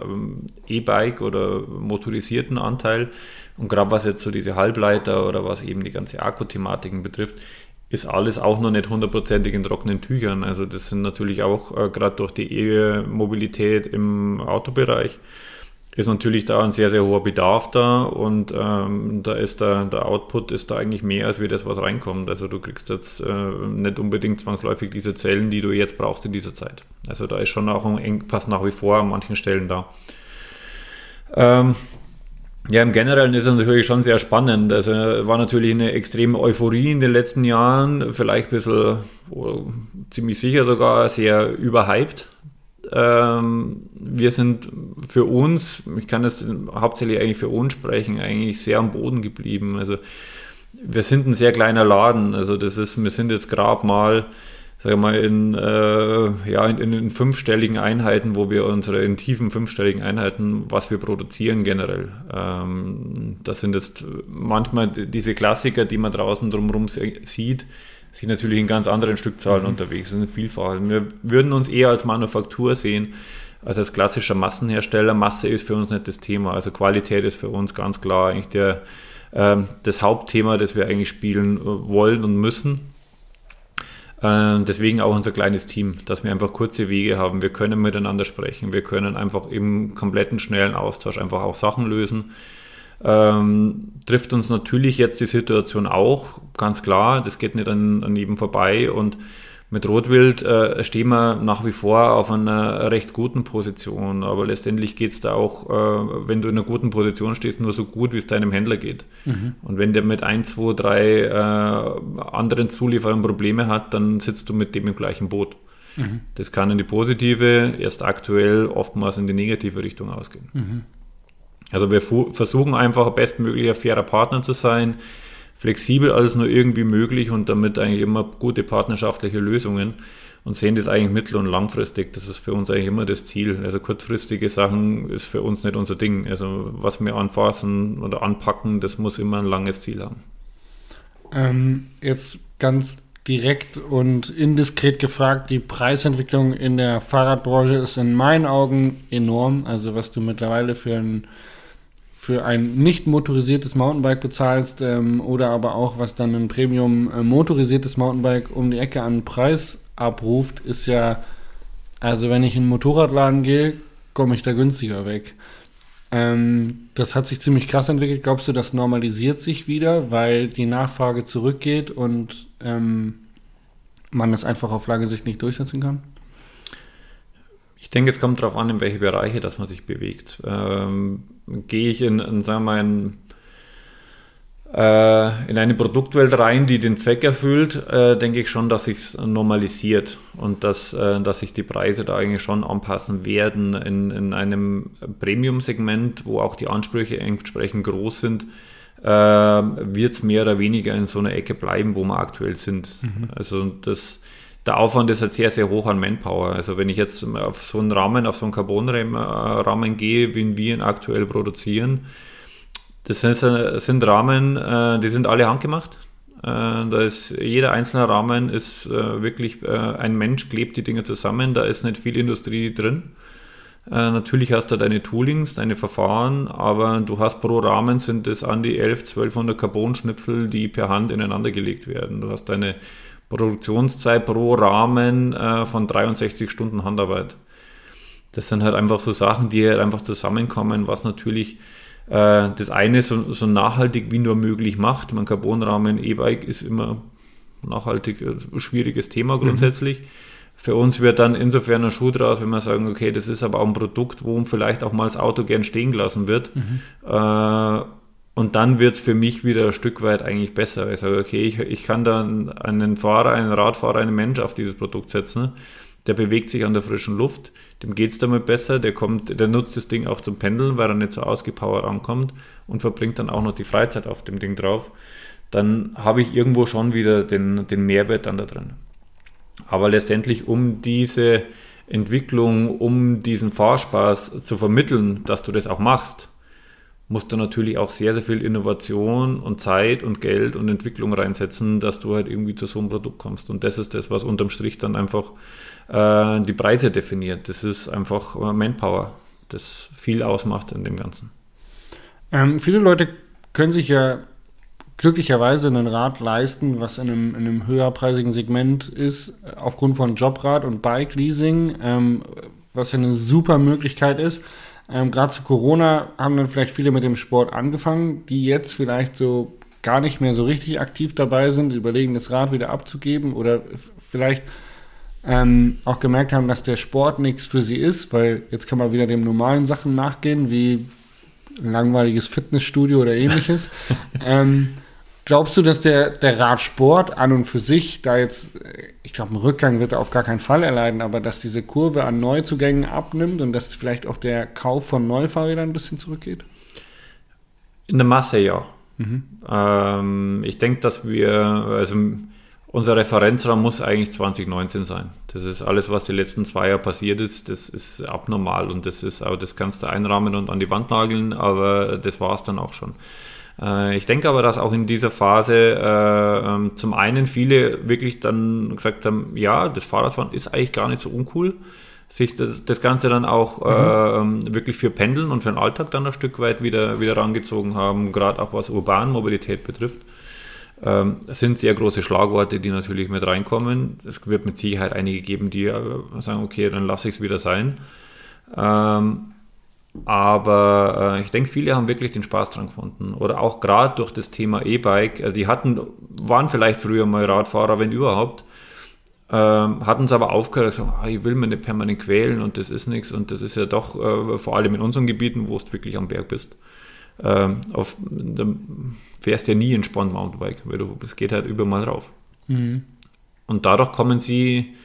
E-Bike oder motorisierten Anteil. Und gerade was jetzt so diese Halbleiter oder was eben die ganze Akku-Thematiken betrifft, ist alles auch noch nicht hundertprozentig in trockenen Tüchern. Also das sind natürlich auch äh, gerade durch die E-Mobilität im Autobereich ist natürlich da ein sehr, sehr hoher Bedarf da und ähm, da ist der, der Output ist da eigentlich mehr als wie das, was reinkommt. Also du kriegst jetzt äh, nicht unbedingt zwangsläufig diese Zellen, die du jetzt brauchst in dieser Zeit. Also da ist schon auch ein Engpass nach wie vor an manchen Stellen da. Ähm, ja, im Generellen ist es natürlich schon sehr spannend. Also war natürlich eine extreme Euphorie in den letzten Jahren, vielleicht ein bisschen, ziemlich sicher sogar sehr überhyped wir sind für uns, ich kann das hauptsächlich eigentlich für uns sprechen, eigentlich sehr am Boden geblieben. Also wir sind ein sehr kleiner Laden. Also das ist, wir sind jetzt gerade mal, sage mal, in, äh, ja, in, in, fünfstelligen Einheiten, wo wir unsere, in tiefen fünfstelligen Einheiten, was wir produzieren generell. Ähm, das sind jetzt manchmal diese Klassiker, die man draußen drumherum sieht, sind natürlich in ganz anderen Stückzahlen mhm. unterwegs, sind vielfach. Wir würden uns eher als Manufaktur sehen, als als klassischer Massenhersteller. Masse ist für uns nicht das Thema. Also Qualität ist für uns ganz klar eigentlich der, äh, das Hauptthema, das wir eigentlich spielen äh, wollen und müssen. Äh, deswegen auch unser kleines Team, dass wir einfach kurze Wege haben. Wir können miteinander sprechen. Wir können einfach im kompletten schnellen Austausch einfach auch Sachen lösen ähm, trifft uns natürlich jetzt die Situation auch, ganz klar, das geht nicht an, an jedem vorbei und mit Rotwild äh, stehen wir nach wie vor auf einer recht guten Position, aber letztendlich geht es da auch, äh, wenn du in einer guten Position stehst, nur so gut, wie es deinem Händler geht. Mhm. Und wenn der mit ein, zwei, drei äh, anderen Zulieferern Probleme hat, dann sitzt du mit dem im gleichen Boot. Mhm. Das kann in die positive, erst aktuell oftmals in die negative Richtung ausgehen. Mhm. Also wir versuchen einfach bestmöglicher fairer Partner zu sein, flexibel alles nur irgendwie möglich und damit eigentlich immer gute partnerschaftliche Lösungen und sehen das eigentlich mittel- und langfristig. Das ist für uns eigentlich immer das Ziel. Also kurzfristige Sachen ist für uns nicht unser Ding. Also was wir anfassen oder anpacken, das muss immer ein langes Ziel haben. Ähm, jetzt ganz direkt und indiskret gefragt, die Preisentwicklung in der Fahrradbranche ist in meinen Augen enorm. Also was du mittlerweile für ein für ein nicht motorisiertes Mountainbike bezahlst ähm, oder aber auch was dann ein Premium äh, motorisiertes Mountainbike um die Ecke an Preis abruft, ist ja, also wenn ich in einen Motorradladen gehe, komme ich da günstiger weg. Ähm, das hat sich ziemlich krass entwickelt. Glaubst du, das normalisiert sich wieder, weil die Nachfrage zurückgeht und ähm, man es einfach auf lange Sicht nicht durchsetzen kann? Ich denke, es kommt darauf an, in welche Bereiche dass man sich bewegt. Ähm, gehe ich in, in, sagen wir mal, in, äh, in eine Produktwelt rein, die den Zweck erfüllt, äh, denke ich schon, dass sich es normalisiert und dass, äh, dass sich die Preise da eigentlich schon anpassen werden. In, in einem Premium-Segment, wo auch die Ansprüche entsprechend groß sind, äh, wird es mehr oder weniger in so einer Ecke bleiben, wo wir aktuell sind. Mhm. Also das der Aufwand ist halt sehr, sehr hoch an Manpower. Also wenn ich jetzt auf so einen Rahmen, auf so einen Carbon-Rahmen gehe, wie wir ihn aktuell produzieren, Das sind, sind Rahmen, äh, die sind alle handgemacht. Äh, da ist jeder einzelne Rahmen ist äh, wirklich äh, ein Mensch klebt die Dinge zusammen. Da ist nicht viel Industrie drin. Äh, natürlich hast du deine Toolings, deine Verfahren, aber du hast pro Rahmen sind es an die 11, 1200 Carbon-Schnipsel, die per Hand ineinander gelegt werden. Du hast deine Produktionszeit pro Rahmen äh, von 63 Stunden Handarbeit. Das sind halt einfach so Sachen, die halt einfach zusammenkommen, was natürlich äh, das eine so, so, nachhaltig wie nur möglich macht. Mein Carbonrahmen E-Bike ist immer nachhaltig ein äh, schwieriges Thema grundsätzlich. Mhm. Für uns wird dann insofern ein Schuh draus, wenn wir sagen, okay, das ist aber auch ein Produkt, wo vielleicht auch mal das Auto gern stehen gelassen wird. Mhm. Äh, und dann wird es für mich wieder ein Stück weit eigentlich besser. Ich sage, okay, ich, ich kann dann einen Fahrer, einen Radfahrer, einen Mensch auf dieses Produkt setzen. Der bewegt sich an der frischen Luft, dem geht es damit besser, der kommt, der nutzt das Ding auch zum Pendeln, weil er nicht so ausgepowert ankommt und verbringt dann auch noch die Freizeit auf dem Ding drauf. Dann habe ich irgendwo schon wieder den, den Mehrwert dann da drin. Aber letztendlich, um diese Entwicklung, um diesen Fahrspaß zu vermitteln, dass du das auch machst, musst du natürlich auch sehr, sehr viel Innovation und Zeit und Geld und Entwicklung reinsetzen, dass du halt irgendwie zu so einem Produkt kommst. Und das ist das, was unterm Strich dann einfach äh, die Preise definiert. Das ist einfach Manpower, das viel ausmacht in dem Ganzen. Ähm, viele Leute können sich ja glücklicherweise einen Rad leisten, was in einem, in einem höherpreisigen Segment ist, aufgrund von Jobrad und Bike-Leasing, ähm, was ja eine super Möglichkeit ist. Ähm, Gerade zu Corona haben dann vielleicht viele mit dem Sport angefangen, die jetzt vielleicht so gar nicht mehr so richtig aktiv dabei sind, überlegen, das Rad wieder abzugeben oder vielleicht ähm, auch gemerkt haben, dass der Sport nichts für sie ist, weil jetzt kann man wieder dem normalen Sachen nachgehen, wie ein langweiliges Fitnessstudio oder ähnliches. ähm, Glaubst du, dass der, der Radsport an und für sich da jetzt, ich glaube, ein Rückgang wird er auf gar keinen Fall erleiden, aber dass diese Kurve an Neuzugängen abnimmt und dass vielleicht auch der Kauf von Neufahrrädern ein bisschen zurückgeht? In der Masse ja. Mhm. Ähm, ich denke, dass wir, also unser Referenzraum muss eigentlich 2019 sein. Das ist alles, was die letzten zwei Jahre passiert ist, das ist abnormal und das ist, aber das kannst du einrahmen und an die Wand nageln, aber das war es dann auch schon. Äh, ich denke aber, dass auch in dieser Phase äh, ähm, zum einen viele wirklich dann gesagt haben, ja, das Fahrradfahren ist eigentlich gar nicht so uncool sich das, das Ganze dann auch mhm. äh, wirklich für Pendeln und für den Alltag dann ein Stück weit wieder, wieder rangezogen haben, gerade auch was Urbanmobilität betrifft. Ähm, sind sehr große Schlagworte, die natürlich mit reinkommen. Es wird mit Sicherheit einige geben, die äh, sagen, okay, dann lasse ich es wieder sein. Ähm, aber äh, ich denke, viele haben wirklich den Spaß dran gefunden. Oder auch gerade durch das Thema E-Bike. Also die hatten, waren vielleicht früher mal Radfahrer, wenn überhaupt. Ähm, hatten es aber aufgehört, gesagt, oh, ich will mir nicht permanent quälen und das ist nichts. Und das ist ja doch, äh, vor allem in unseren Gebieten, wo du wirklich am Berg bist, ähm, auf, da fährst ja nie entspannt Mountainbike, weil du, es geht halt überall rauf. Mhm. Und dadurch kommen sie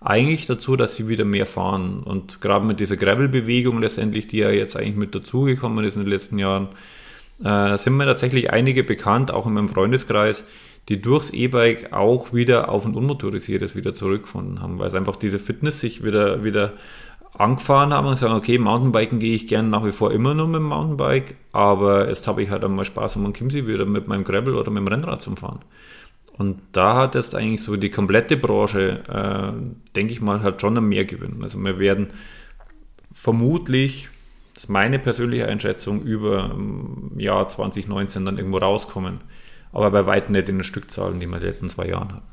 eigentlich dazu, dass sie wieder mehr fahren. Und gerade mit dieser Gravel-Bewegung letztendlich, die ja jetzt eigentlich mit dazugekommen ist in den letzten Jahren, äh, sind mir tatsächlich einige bekannt, auch in meinem Freundeskreis, die durchs E-Bike auch wieder auf ein unmotorisiertes wieder zurückgefunden haben, weil es einfach diese Fitness sich wieder, wieder angefahren haben und sagen, okay, Mountainbiken gehe ich gerne nach wie vor immer nur mit dem Mountainbike, aber jetzt habe ich halt einmal Spaß am Kimsey wieder mit meinem Gravel oder mit dem Rennrad zum Fahren. Und da hat jetzt eigentlich so die komplette Branche, äh, denke ich mal, hat schon mehr gewinnen. Also wir werden vermutlich, das ist meine persönliche Einschätzung, über im Jahr 2019 dann irgendwo rauskommen. Aber bei weitem nicht in den Stückzahlen, die wir in den letzten zwei Jahren hatten.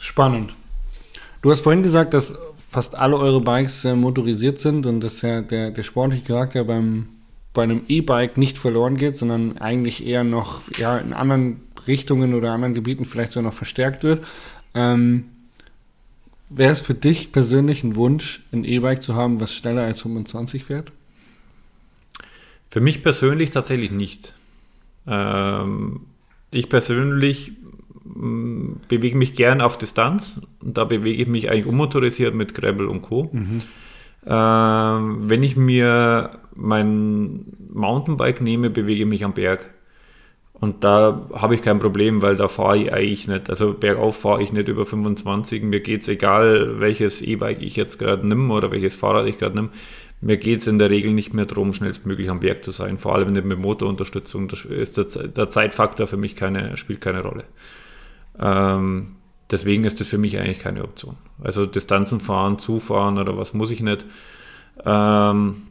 Spannend. Du hast vorhin gesagt, dass fast alle eure Bikes äh, motorisiert sind und dass ja der, der sportliche Charakter beim, bei einem E-Bike nicht verloren geht, sondern eigentlich eher noch ja, in anderen Richtungen oder anderen Gebieten vielleicht sogar noch verstärkt wird. Ähm, Wäre es für dich persönlich ein Wunsch, ein E-Bike zu haben, was schneller als 25 fährt? Für mich persönlich tatsächlich nicht. Ähm, ich persönlich mm, bewege mich gern auf Distanz und da bewege ich mich eigentlich unmotorisiert mit Gravel und Co. Mhm. Ähm, wenn ich mir mein Mountainbike nehme, bewege ich mich am Berg. Und da habe ich kein Problem, weil da fahre ich eigentlich nicht. Also bergauf fahre ich nicht über 25. Mir geht es egal, welches E-Bike ich jetzt gerade nimm oder welches Fahrrad ich gerade nimm. mir geht es in der Regel nicht mehr darum, schnellstmöglich am Berg zu sein. Vor allem mit Motorunterstützung ist der, der, Zeitfaktor für mich keine, spielt keine Rolle. Ähm, deswegen ist das für mich eigentlich keine Option. Also Distanzen fahren, zufahren oder was muss ich nicht. Ähm,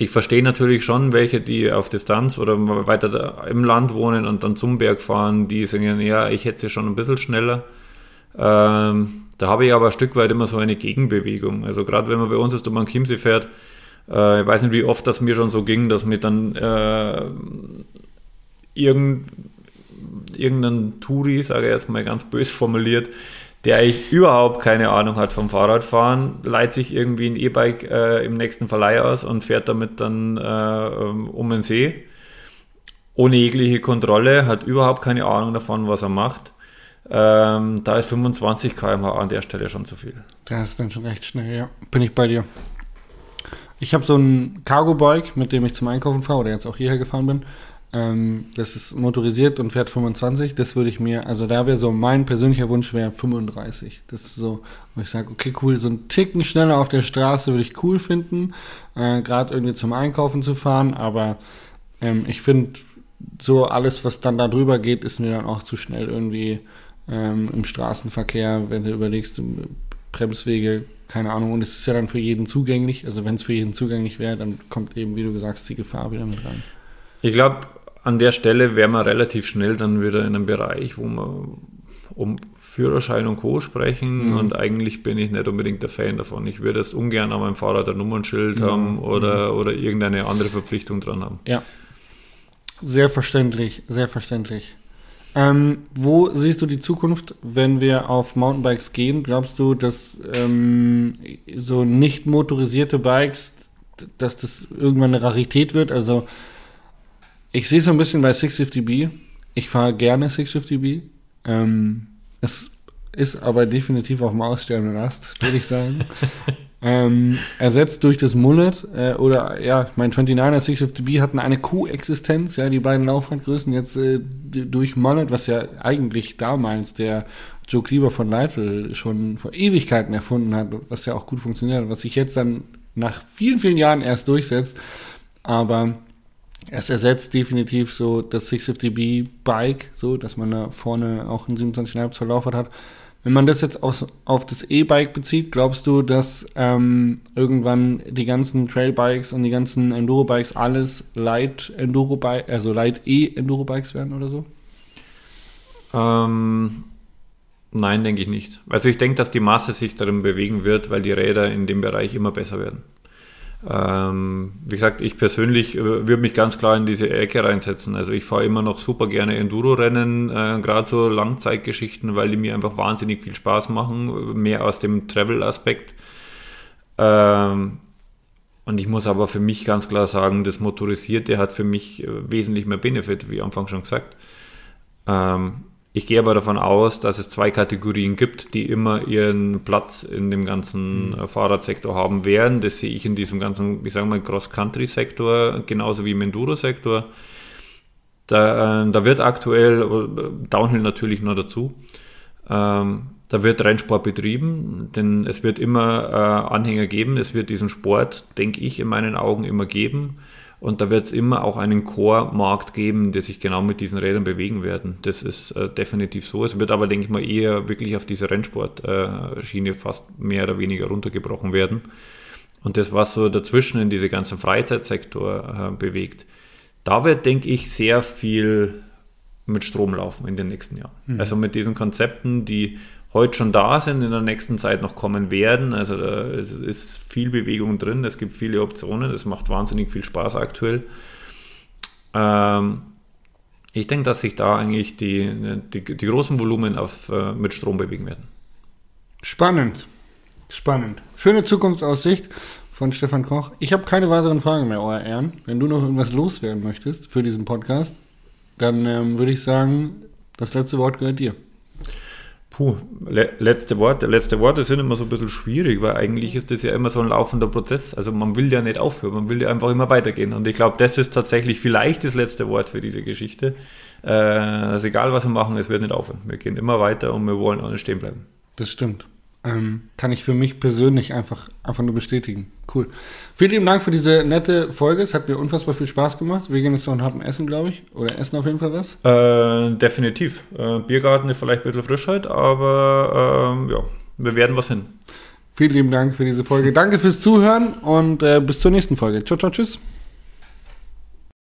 ich verstehe natürlich schon welche, die auf Distanz oder weiter im Land wohnen und dann zum Berg fahren, die sagen, ja, ich hätte sie schon ein bisschen schneller. Ähm, da habe ich aber ein Stück weit immer so eine Gegenbewegung. Also gerade wenn man bei uns ist und man Chiemsee fährt, äh, ich weiß nicht, wie oft das mir schon so ging, dass mir dann äh, irgend, irgendein Touri, sage ich jetzt mal ganz bös formuliert, der eigentlich überhaupt keine Ahnung hat vom Fahrradfahren, leiht sich irgendwie ein E-Bike äh, im nächsten Verleih aus und fährt damit dann äh, um den See. Ohne jegliche Kontrolle, hat überhaupt keine Ahnung davon, was er macht. Ähm, da ist 25 km/h an der Stelle schon zu viel. Das ist dann schon recht schnell, ja. Bin ich bei dir. Ich habe so ein Cargo-Bike, mit dem ich zum Einkaufen fahre oder jetzt auch hierher gefahren bin. Ähm, das ist motorisiert und fährt 25. Das würde ich mir, also da wäre so mein persönlicher Wunsch wäre 35. Das ist so, wo ich sage, okay, cool, so ein Ticken schneller auf der Straße würde ich cool finden, äh, gerade irgendwie zum Einkaufen zu fahren. Aber ähm, ich finde, so alles, was dann da drüber geht, ist mir dann auch zu schnell irgendwie ähm, im Straßenverkehr, wenn du überlegst, Bremswege, keine Ahnung, und es ist ja dann für jeden zugänglich. Also wenn es für jeden zugänglich wäre, dann kommt eben, wie du gesagt hast, die Gefahr wieder mit rein. Ich glaube, an der Stelle wäre man relativ schnell dann wieder in einem Bereich, wo man um Führerschein und Co. sprechen mhm. und eigentlich bin ich nicht unbedingt der Fan davon. Ich würde jetzt ungern an meinem Fahrrad ein Nummernschild mhm. haben oder, mhm. oder irgendeine andere Verpflichtung dran haben. Ja. Sehr verständlich, sehr verständlich. Ähm, wo siehst du die Zukunft, wenn wir auf Mountainbikes gehen? Glaubst du, dass ähm, so nicht motorisierte Bikes, dass das irgendwann eine Rarität wird? Also ich sehe es so ein bisschen bei 650B. Ich fahre gerne 650B. Ähm, es ist aber definitiv auf dem aussterbenden Ast, würde ich sagen. ähm, ersetzt durch das Mullet äh, oder ja, mein 29er 650B hatten eine Koexistenz, ja, die beiden Laufradgrößen jetzt äh, durch Mullet, was ja eigentlich damals der Joe Kleber von Leitl schon vor Ewigkeiten erfunden hat, was ja auch gut funktioniert, was sich jetzt dann nach vielen, vielen Jahren erst durchsetzt. Aber es ersetzt definitiv so das 650B Bike, so dass man da vorne auch einen 27,5 Zoll Laufrad hat. Wenn man das jetzt aus, auf das E-Bike bezieht, glaubst du, dass ähm, irgendwann die ganzen Trailbikes und die ganzen Enduro-Bikes alles Light Enduro Bike, also Light E Enduro Bikes werden oder so? Ähm, nein, denke ich nicht. Also ich denke, dass die Masse sich darin bewegen wird, weil die Räder in dem Bereich immer besser werden. Ähm, wie gesagt, ich persönlich äh, würde mich ganz klar in diese Ecke reinsetzen. Also ich fahre immer noch super gerne Enduro-Rennen, äh, gerade so Langzeitgeschichten, weil die mir einfach wahnsinnig viel Spaß machen, mehr aus dem Travel-Aspekt. Ähm, und ich muss aber für mich ganz klar sagen, das Motorisierte hat für mich äh, wesentlich mehr Benefit, wie Anfang schon gesagt. Ähm, ich gehe aber davon aus, dass es zwei Kategorien gibt, die immer ihren Platz in dem ganzen mhm. Fahrradsektor haben werden. Das sehe ich in diesem ganzen, ich sage mal, Cross-Country-Sektor, genauso wie im Enduro-Sektor. Da, äh, da, wird aktuell, äh, Downhill natürlich nur dazu, ähm, da wird Rennsport betrieben, denn es wird immer äh, Anhänger geben, es wird diesen Sport, denke ich, in meinen Augen immer geben. Und da wird es immer auch einen Core-Markt geben, der sich genau mit diesen Rädern bewegen werden. Das ist äh, definitiv so. Es wird aber, denke ich mal, eher wirklich auf diese Rennsport-Schiene äh, fast mehr oder weniger runtergebrochen werden. Und das, was so dazwischen in diese ganzen Freizeitsektor äh, bewegt, da wird, denke ich, sehr viel mit Strom laufen in den nächsten Jahren. Mhm. Also mit diesen Konzepten, die heute schon da sind, in der nächsten Zeit noch kommen werden. Also da ist viel Bewegung drin, es gibt viele Optionen, es macht wahnsinnig viel Spaß aktuell. Ähm, ich denke, dass sich da eigentlich die, die, die großen Volumen auf, äh, mit Strom bewegen werden. Spannend. Spannend. Schöne Zukunftsaussicht von Stefan Koch. Ich habe keine weiteren Fragen mehr, euer Ehren. Wenn du noch irgendwas loswerden möchtest für diesen Podcast, dann ähm, würde ich sagen, das letzte Wort gehört dir. Puh, le letzte Worte. Letzte Worte sind immer so ein bisschen schwierig, weil eigentlich ist das ja immer so ein laufender Prozess. Also man will ja nicht aufhören, man will ja einfach immer weitergehen. Und ich glaube, das ist tatsächlich vielleicht das letzte Wort für diese Geschichte. Äh, also egal, was wir machen, es wird nicht aufhören. Wir gehen immer weiter und wir wollen auch nicht stehen bleiben. Das stimmt. Ähm, kann ich für mich persönlich einfach, einfach nur bestätigen. Cool. Vielen lieben Dank für diese nette Folge. Es hat mir unfassbar viel Spaß gemacht. Wir gehen jetzt noch und haben Essen, glaube ich. Oder essen auf jeden Fall was. Äh, definitiv. Äh, Biergarten ist vielleicht ein bisschen Frischheit, aber ähm, ja, wir werden was hin. Vielen lieben Dank für diese Folge. Danke fürs Zuhören und äh, bis zur nächsten Folge. Ciao, ciao, tschüss.